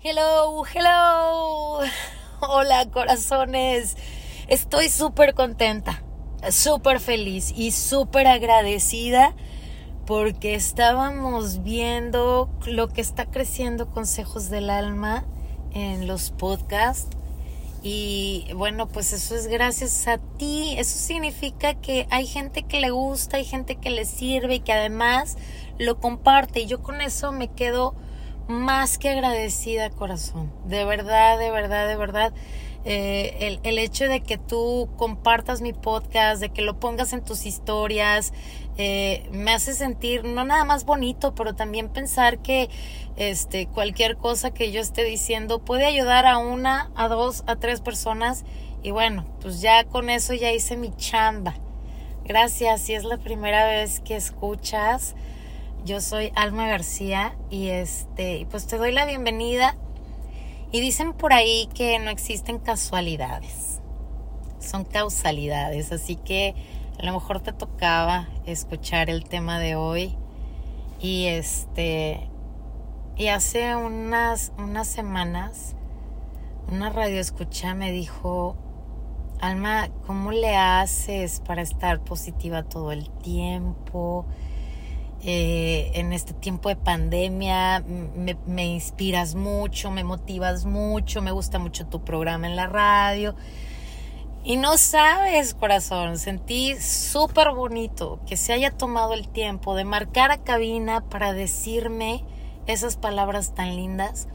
Hello, hello. Hola, corazones. Estoy súper contenta, súper feliz y súper agradecida porque estábamos viendo lo que está creciendo Consejos del Alma en los podcasts. Y bueno, pues eso es gracias a ti. Eso significa que hay gente que le gusta, hay gente que le sirve y que además lo comparte. Y yo con eso me quedo más que agradecida, corazón. De verdad, de verdad, de verdad. Eh, el, hecho de que tú compartas mi podcast, de que lo pongas en tus historias, eh, me hace sentir no nada más bonito, pero también pensar que este, cualquier cosa que yo esté diciendo puede ayudar a una, a dos, a tres personas. Y bueno, pues ya con eso ya hice mi chamba. Gracias, si es la primera vez que escuchas. Yo soy Alma García y este, pues te doy la bienvenida. Y dicen por ahí que no existen casualidades, son causalidades, así que a lo mejor te tocaba escuchar el tema de hoy. Y este y hace unas unas semanas una radio escucha me dijo, "Alma, ¿cómo le haces para estar positiva todo el tiempo?" Eh, en este tiempo de pandemia. Me, inspiras mucho, me motivas mucho, me gusta mucho tu programa en la radio. Y no sabes, corazón, sentí súper bonito que se haya tomado el tiempo de marcar a cabina para decirme esas palabras tan lindas,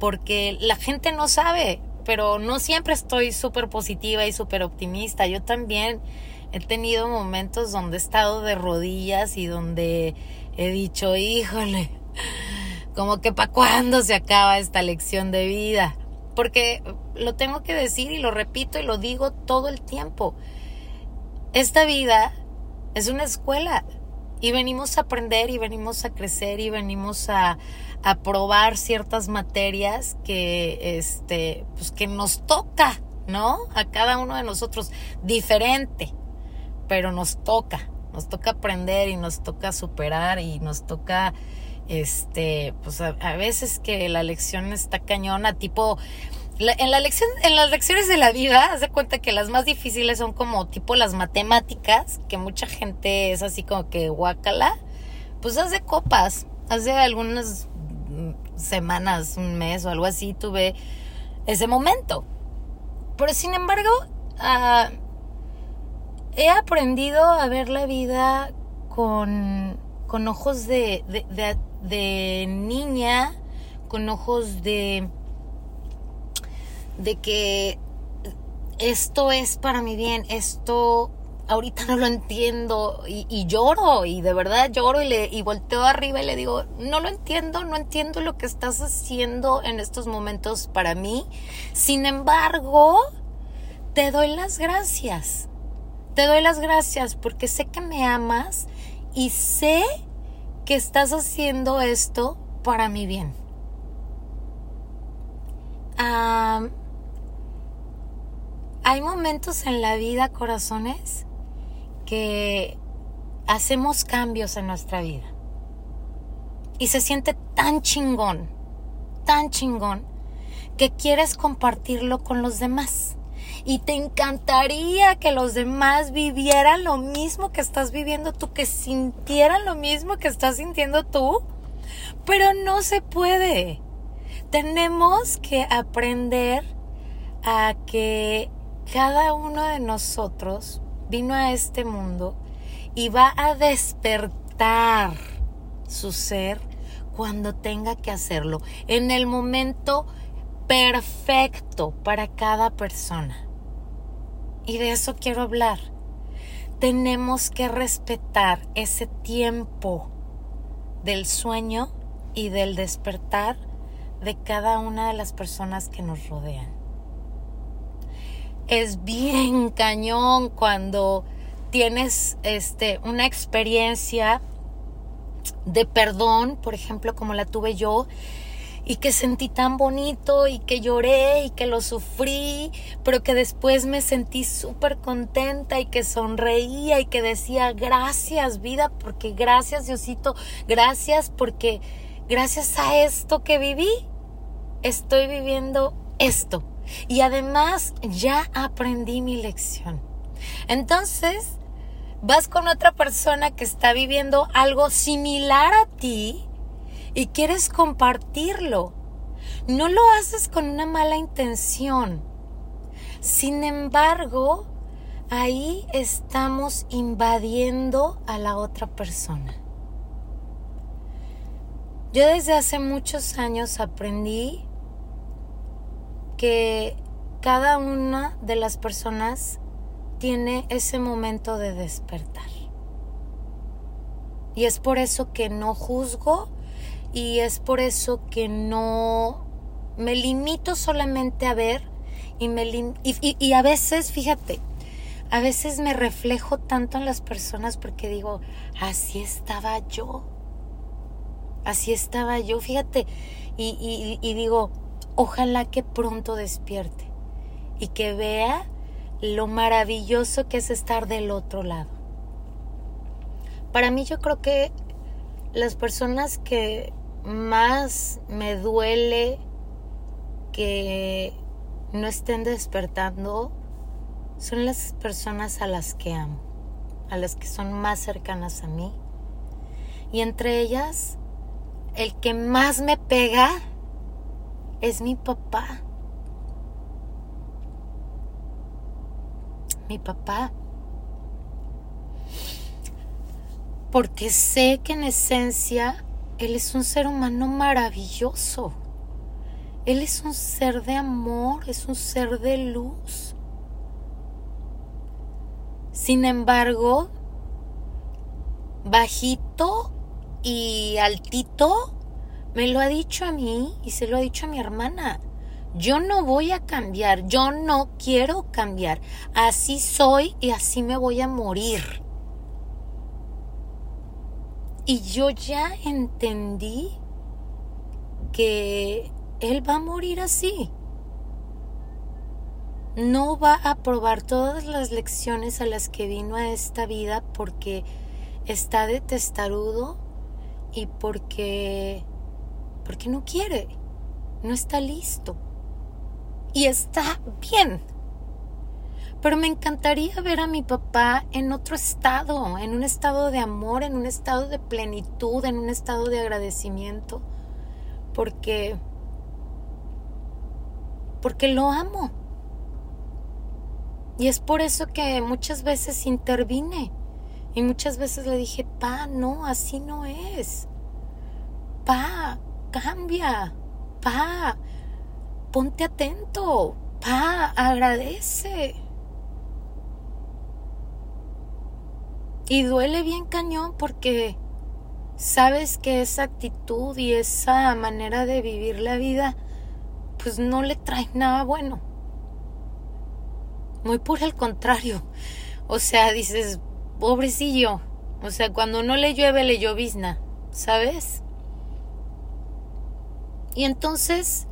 porque la gente no sabe, pero no siempre estoy súper positiva y súper optimista. Yo también he tenido momentos donde he estado de rodillas y donde he dicho, híjole, como que para cuándo se acaba esta lección de vida. Porque lo tengo que decir y lo repito y lo digo todo el tiempo. Esta vida es una escuela y venimos a aprender y venimos a crecer y venimos a, a probar ciertas materias que, este, pues que nos toca, ¿no? A cada uno de nosotros diferente pero nos toca, nos toca aprender y nos toca superar y nos toca, este, pues a, veces que la lección está cañona, tipo, en, la lección, en las lecciones de la vida, haz de cuenta que las más difíciles son como tipo las matemáticas, que mucha gente es así como que guácala, pues hace copas, hace algunas semanas, un mes o algo así, tuve ese momento. Pero sin embargo, uh, he aprendido a ver la vida con, con ojos de, de, niña, con ojos de, de que esto es para mi bien, esto ahorita no lo entiendo y, lloro y de verdad lloro y, le, y volteo arriba y le digo, no lo entiendo, no entiendo lo que estás haciendo en estos momentos para mí. Sin embargo, te doy las gracias te doy las gracias porque sé que me amas y sé que estás haciendo esto para mi bien. hay momentos en la vida, corazones, que hacemos cambios en nuestra vida. Y se siente tan chingón, tan chingón, que quieres compartirlo con los demás y te encantaría que los demás vivieran lo mismo que estás viviendo tú, que sintieran lo mismo que estás sintiendo tú, pero no se puede. Tenemos que aprender a que cada uno de nosotros vino a este mundo y va a despertar su ser cuando tenga que hacerlo, en el momento perfecto para cada persona. Y de eso quiero hablar. Tenemos que respetar ese tiempo del sueño y del despertar de cada una de las personas que nos rodean. Es bien cañón cuando tienes este una experiencia de perdón, por ejemplo, como la tuve yo, y que sentí tan bonito y que lloré y que lo sufrí, pero que después me sentí súper contenta y que sonreía y que decía gracias vida, porque gracias Diosito, gracias porque gracias a esto que viví, estoy viviendo esto. Y además ya aprendí mi lección. Entonces, vas con otra persona que está viviendo algo similar a ti y quieres compartirlo. No lo haces con una mala intención. Sin embargo, ahí estamos invadiendo a la otra persona. Yo desde hace muchos años aprendí que cada una de las personas tiene ese momento de despertar. Y es por eso que no juzgo y es por eso que no me limito solamente a ver y, me y, a veces, fíjate, a veces me reflejo tanto en las personas porque digo, así estaba yo. Así estaba yo, fíjate. Y, y digo, ojalá que pronto despierte y que vea lo maravilloso que es estar del otro lado. Para mí yo creo que las personas que más me duele que no estén despertando son las personas a las que amo, a las que son más cercanas a mí. Y entre ellas, el que más me pega es mi papá. Mi papá. Porque sé que en esencia Él es un ser humano maravilloso. Él es un ser de amor, es un ser de luz. Sin embargo, bajito y altito, me lo ha dicho a mí y se lo ha dicho a mi hermana. Yo no voy a cambiar, yo no quiero cambiar. Así soy y así me voy a morir. Y yo ya entendí que él va a morir así. No va a probar todas las lecciones a las que vino a esta vida porque está de testarudo y porque porque no quiere, no está listo. Y está bien. Pero me encantaría ver a mi papá en otro estado, en un estado de amor, en un estado de plenitud, en un estado de agradecimiento, porque porque lo amo. Y es por eso que muchas veces intervine y muchas veces le dije, "Pa, no, así no es." Pa, cambia. Pa, ponte atento. Pa, agradece. Y duele bien cañón porque sabes que esa actitud y esa manera de vivir la vida pues no le trae nada bueno. Muy por el contrario. O sea, dices, pobrecillo. O sea, cuando no le llueve, le llovizna. ¿Sabes? Y entonces,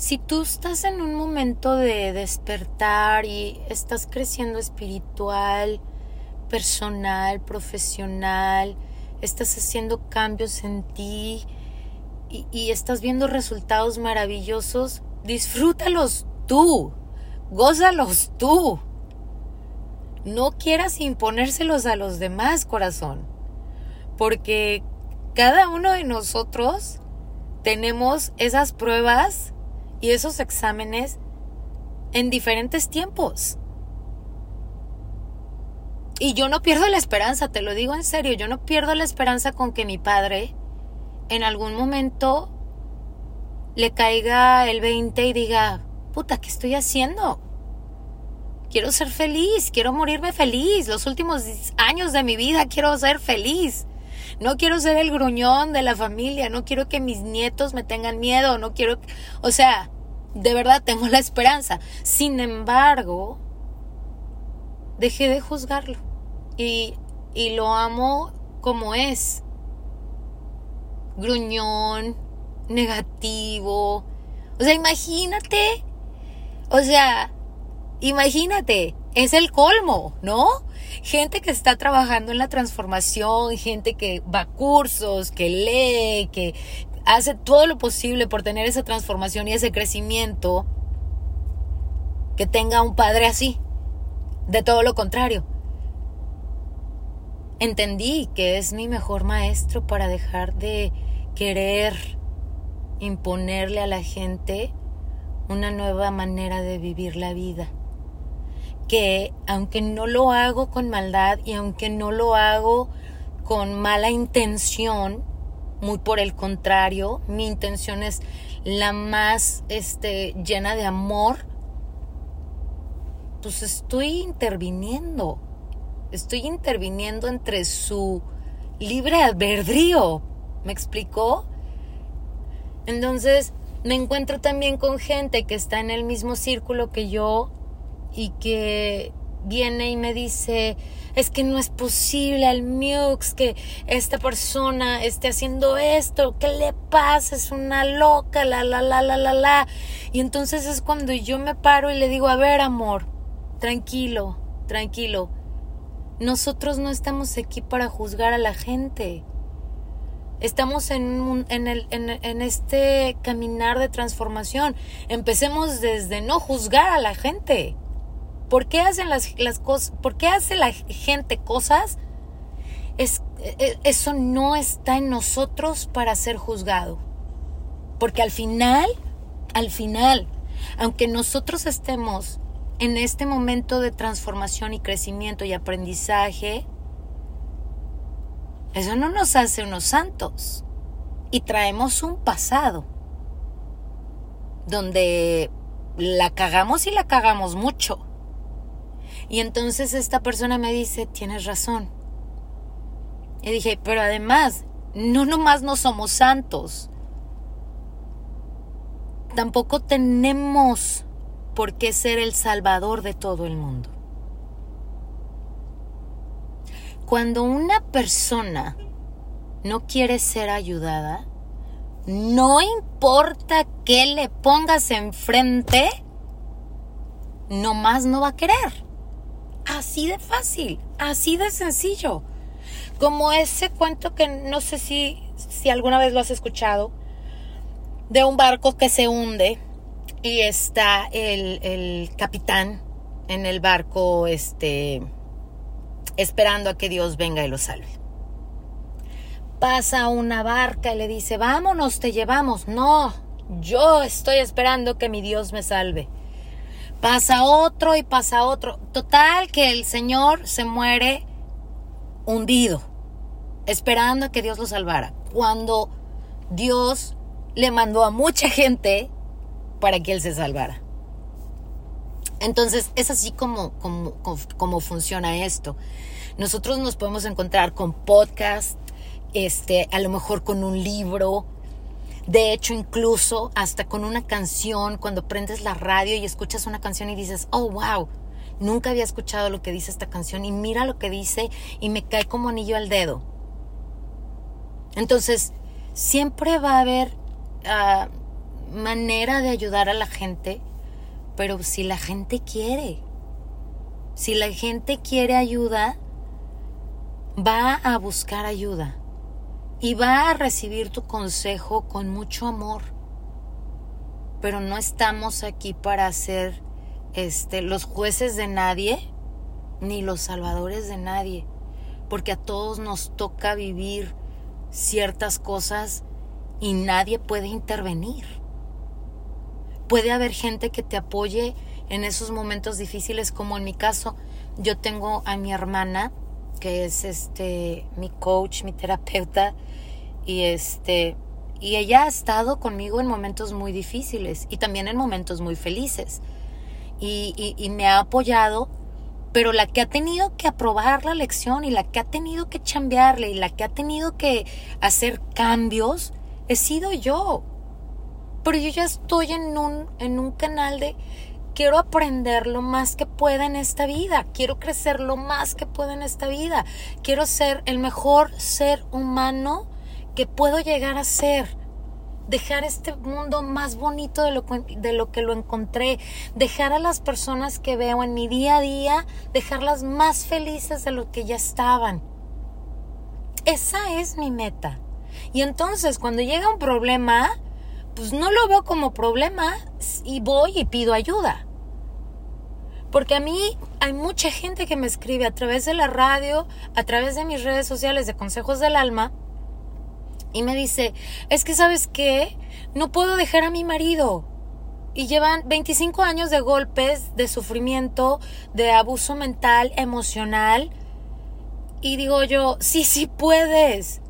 si tú estás en un momento de despertar y estás creciendo espiritual, personal, profesional, estás haciendo cambios en ti y, estás viendo resultados maravillosos, disfrútalos tú, gózalos tú. No quieras imponérselos a los demás, corazón, porque cada uno de nosotros tenemos esas pruebas y esos exámenes en diferentes tiempos. Y yo no pierdo la esperanza, te lo digo en serio, yo no pierdo la esperanza con que mi padre en algún momento le caiga el 20 y diga, puta, ¿qué estoy haciendo? Quiero ser feliz, quiero morirme feliz, los últimos años de mi vida quiero ser feliz. No quiero ser el gruñón de la familia, no quiero que mis nietos me tengan miedo, no quiero, o sea, de verdad tengo la esperanza. Sin embargo, dejé de juzgarlo y, y lo amo como es. Gruñón, negativo. O sea, imagínate. O sea, imagínate, es el colmo, ¿no? gente que está trabajando en la transformación, gente que va a cursos, que lee, que hace todo lo posible por tener esa transformación y ese crecimiento, que tenga un padre así. De todo lo contrario. Entendí que es mi mejor maestro para dejar de querer imponerle a la gente una nueva manera de vivir la vida. Que aunque no lo hago con maldad y aunque no lo hago con mala intención, muy por el contrario, mi intención es la más este, llena de amor, pues estoy interviniendo, estoy interviniendo entre su libre albedrío, ¿me explicó? Entonces, me encuentro también con gente que está en el mismo círculo que yo y que viene y me dice, es que no es posible al Mux que esta persona esté haciendo esto, ¿qué le pasa? Es una loca, la, la, la, la, la, la. Y entonces es cuando yo me paro y le digo, a ver, amor, tranquilo, tranquilo. Nosotros no estamos aquí para juzgar a la gente. Estamos en, en, el, en, este caminar de transformación. Empecemos desde no juzgar a la gente. ¿Por qué hacen las, las cosas? ¿Por qué hace la gente cosas? Es, e, eso no está en nosotros para ser juzgado. Porque al final, al final, aunque nosotros estemos en este momento de transformación y crecimiento y aprendizaje, eso no nos hace unos santos. Y traemos un pasado donde la cagamos y la cagamos mucho. Y entonces esta persona me dice, tienes razón. Y dije, pero además, no nomás no somos santos. Tampoco tenemos por qué ser el salvador de todo el mundo. Cuando una persona no quiere ser ayudada, no importa qué le pongas enfrente, nomás no va a querer. Así de fácil, así de sencillo. Como ese cuento que no sé si, si alguna vez lo has escuchado, de un barco que se hunde y está el, el capitán en el barco, este, esperando a que Dios venga y lo salve. Pasa una barca y le dice, vámonos, te llevamos. No, yo estoy esperando que mi Dios me salve. Pasa otro y pasa otro. Total que el Señor se muere hundido, esperando a que Dios lo salvara. Cuando Dios le mandó a mucha gente para que él se salvara. Entonces, es así como, como, funciona esto. Nosotros nos podemos encontrar con podcast, este, a lo mejor con un libro, de hecho, incluso hasta con una canción, cuando prendes la radio y escuchas una canción y dices, oh, wow, nunca había escuchado lo que dice esta canción y mira lo que dice y me cae como anillo al dedo. Entonces, siempre va a haber ah, manera de ayudar a la gente pero si la gente quiere, si la gente quiere ayuda, va a buscar ayuda y va a recibir tu consejo con mucho amor. Pero no estamos aquí para ser este, los jueces de nadie ni los salvadores de nadie, porque a todos nos toca vivir ciertas cosas y nadie puede intervenir puede haber gente que te apoye en esos momentos difíciles, como en mi caso, yo tengo a mi hermana, que es este mi coach, mi terapeuta, y este y ella ha estado conmigo en momentos muy difíciles y también en momentos muy felices. Y, y, me ha apoyado, pero la que ha tenido que aprobar la lección y la que ha tenido que chambearle y la que ha tenido que hacer cambios, he sido yo. Pero yo ya estoy en un, en un canal de quiero aprender lo más que pueda en esta vida, quiero crecer lo más que pueda en esta vida, quiero ser el mejor ser humano que puedo llegar a ser, dejar este mundo más bonito de lo, de lo que lo encontré, dejar a las personas que veo en mi día a día, dejarlas más felices de lo que ya estaban. Esa es mi meta. Y entonces cuando llega un problema, pues no lo veo como problema y voy y pido ayuda. Porque a mí hay mucha gente que me escribe a través de la radio, a través de mis redes sociales de Consejos del Alma, y me dice, es que sabes qué, no puedo dejar a mi marido. Y llevan 25 años de golpes, de sufrimiento, de abuso mental, emocional. Y digo yo, sí, sí puedes.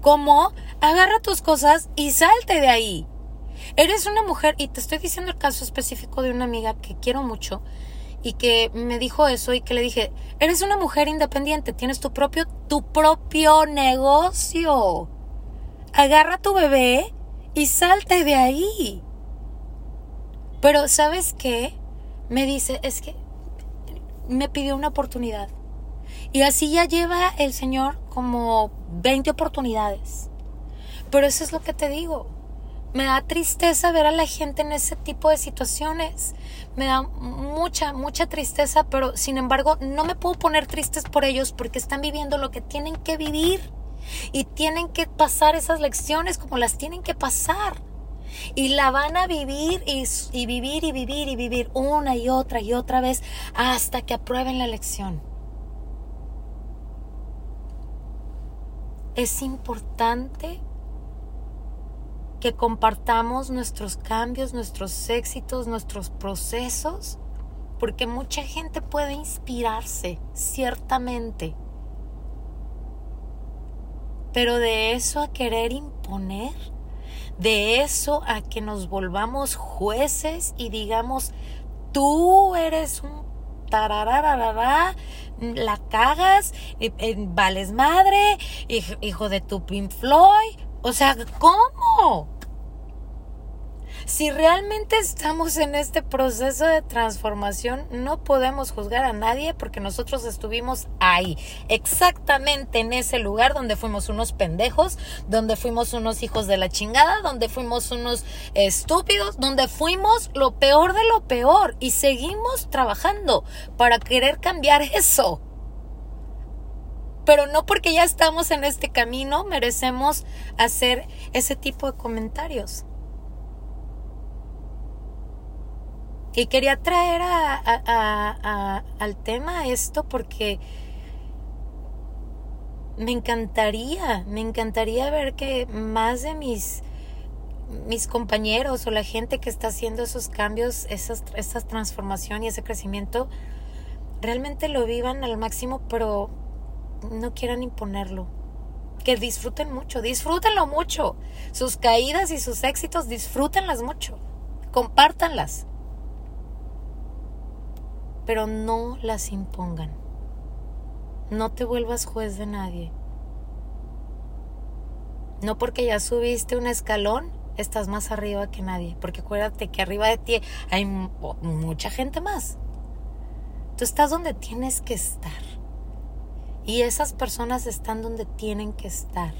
¿Cómo? Agarra tus cosas y salte de ahí. Eres una mujer, y te estoy diciendo el caso específico de una amiga que quiero mucho, y que me dijo eso y que le dije, eres una mujer independiente, tienes tu propio, tu propio negocio. Agarra tu bebé y salte de ahí. Pero ¿sabes qué? Me dice, es que me pidió una oportunidad. Y así ya lleva el Señor como 20 oportunidades. Pero eso es lo que te digo. Me da tristeza ver a la gente en ese tipo de situaciones. Me da mucha, mucha tristeza, pero sin embargo no me puedo poner tristes por ellos porque están viviendo lo que tienen que vivir. Y tienen que pasar esas lecciones como las tienen que pasar. Y la van a vivir y, y vivir y vivir y vivir una y otra y otra vez hasta que aprueben la lección. Es importante que compartamos nuestros cambios, nuestros éxitos, nuestros procesos, porque mucha gente puede inspirarse, ciertamente. Pero de eso a querer imponer, de eso a que nos volvamos jueces y digamos, tú eres un tarararara, la cagas, eh, eh, vales madre, hijo de tu Pink Floyd, o sea, ¿cómo? Si realmente estamos en este proceso de transformación, no podemos juzgar a nadie porque nosotros estuvimos ahí, exactamente en ese lugar donde fuimos unos pendejos, donde fuimos unos hijos de la chingada, donde fuimos unos estúpidos, donde fuimos lo peor de lo peor y seguimos trabajando para querer cambiar eso pero no porque ya estamos en este camino merecemos hacer ese tipo de comentarios. Y quería traer al tema esto porque me encantaría, me encantaría ver que más de mis, mis compañeros o la gente que está haciendo esos cambios, esas, esa transformación y ese crecimiento, realmente lo vivan al máximo, pero no quieran imponerlo. Que disfruten mucho, disfrútenlo mucho. Sus caídas y sus éxitos, disfrútenlas mucho. Compártanlas. Pero no las impongan. No te vuelvas juez de nadie. No porque ya subiste un escalón, estás más arriba que nadie. Porque acuérdate que arriba de ti hay mucha gente más. Tú estás donde tienes que estar. Y esas personas están donde tienen que estar.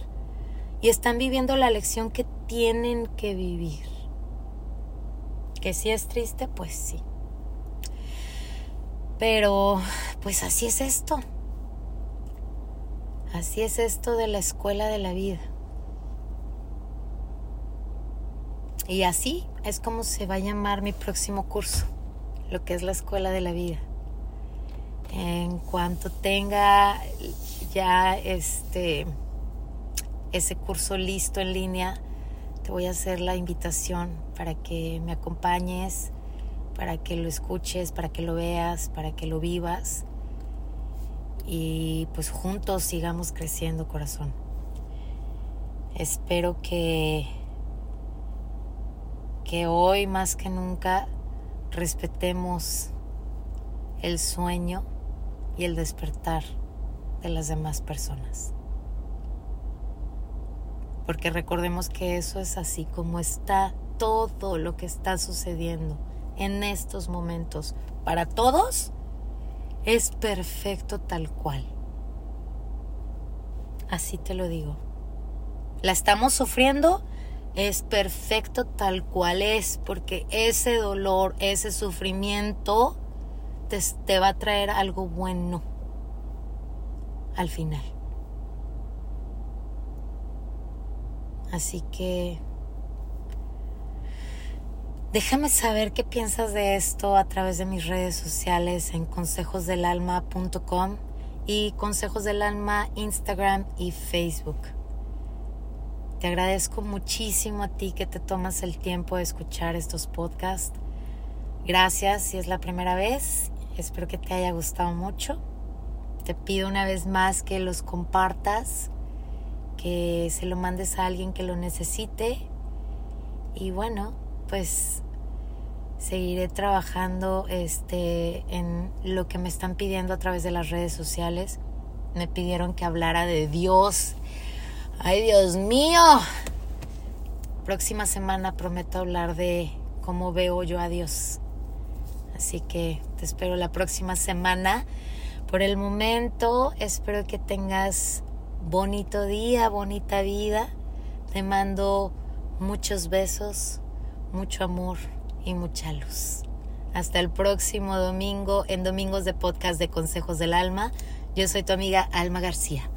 Y están viviendo la lección que tienen que vivir. Que si es triste, pues sí. Pero, pues así es esto. Así es esto de la escuela de la vida. Y así es como se va a llamar mi próximo curso, lo que es la escuela de la vida. En cuanto tenga ya este ese curso listo en línea, te voy a hacer la invitación para que me acompañes, para que lo escuches, para que lo veas, para que lo vivas y pues juntos sigamos creciendo corazón. Espero que que hoy más que nunca respetemos el sueño y el despertar de las demás personas. Porque recordemos que eso es así como está todo lo que está sucediendo en estos momentos. Para todos es perfecto tal cual. Así te lo digo. La estamos sufriendo, es perfecto tal cual es, porque ese dolor, ese sufrimiento, te, va a traer algo bueno al final. Así que déjame saber qué piensas de esto a través de mis redes sociales en consejosdelalma.com y Consejos del Alma Instagram y Facebook. Te agradezco muchísimo a ti que te tomas el tiempo de escuchar estos podcasts. Gracias si es la primera vez. Espero que te haya gustado mucho. Te pido una vez más que los compartas, que se lo mandes a alguien que lo necesite. Y bueno, pues seguiré trabajando este, en lo que me están pidiendo a través de las redes sociales. Me pidieron que hablara de Dios Ay, Dios mío. Próxima semana prometo hablar de cómo veo yo a Dios. Así que te espero la próxima semana. Por el momento, espero que tengas bonito día, bonita vida. Te mando muchos besos, mucho amor y mucha luz. Hasta el próximo domingo en Domingos de Podcast de Consejos del Alma. Yo soy tu amiga Alma García.